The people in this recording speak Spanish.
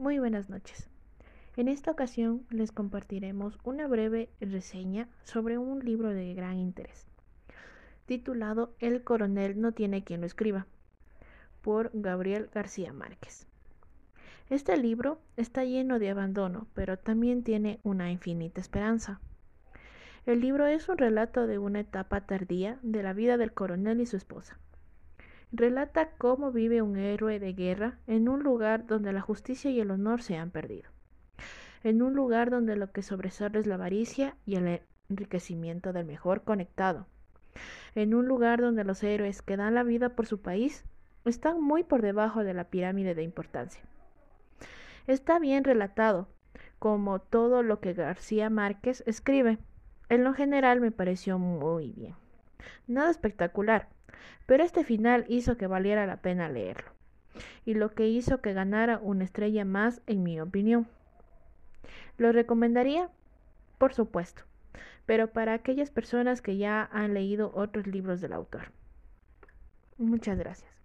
Muy buenas noches. En esta ocasión les compartiremos una breve reseña sobre un libro de gran interés, titulado El coronel no tiene quien lo escriba, por Gabriel García Márquez. Este libro está lleno de abandono, pero también tiene una infinita esperanza. El libro es un relato de una etapa tardía de la vida del coronel y su esposa relata cómo vive un héroe de guerra en un lugar donde la justicia y el honor se han perdido, en un lugar donde lo que sobresale es la avaricia y el enriquecimiento del mejor conectado, en un lugar donde los héroes que dan la vida por su país están muy por debajo de la pirámide de importancia. Está bien relatado, como todo lo que García Márquez escribe. En lo general me pareció muy bien. Nada espectacular, pero este final hizo que valiera la pena leerlo, y lo que hizo que ganara una estrella más en mi opinión. ¿Lo recomendaría? Por supuesto, pero para aquellas personas que ya han leído otros libros del autor. Muchas gracias.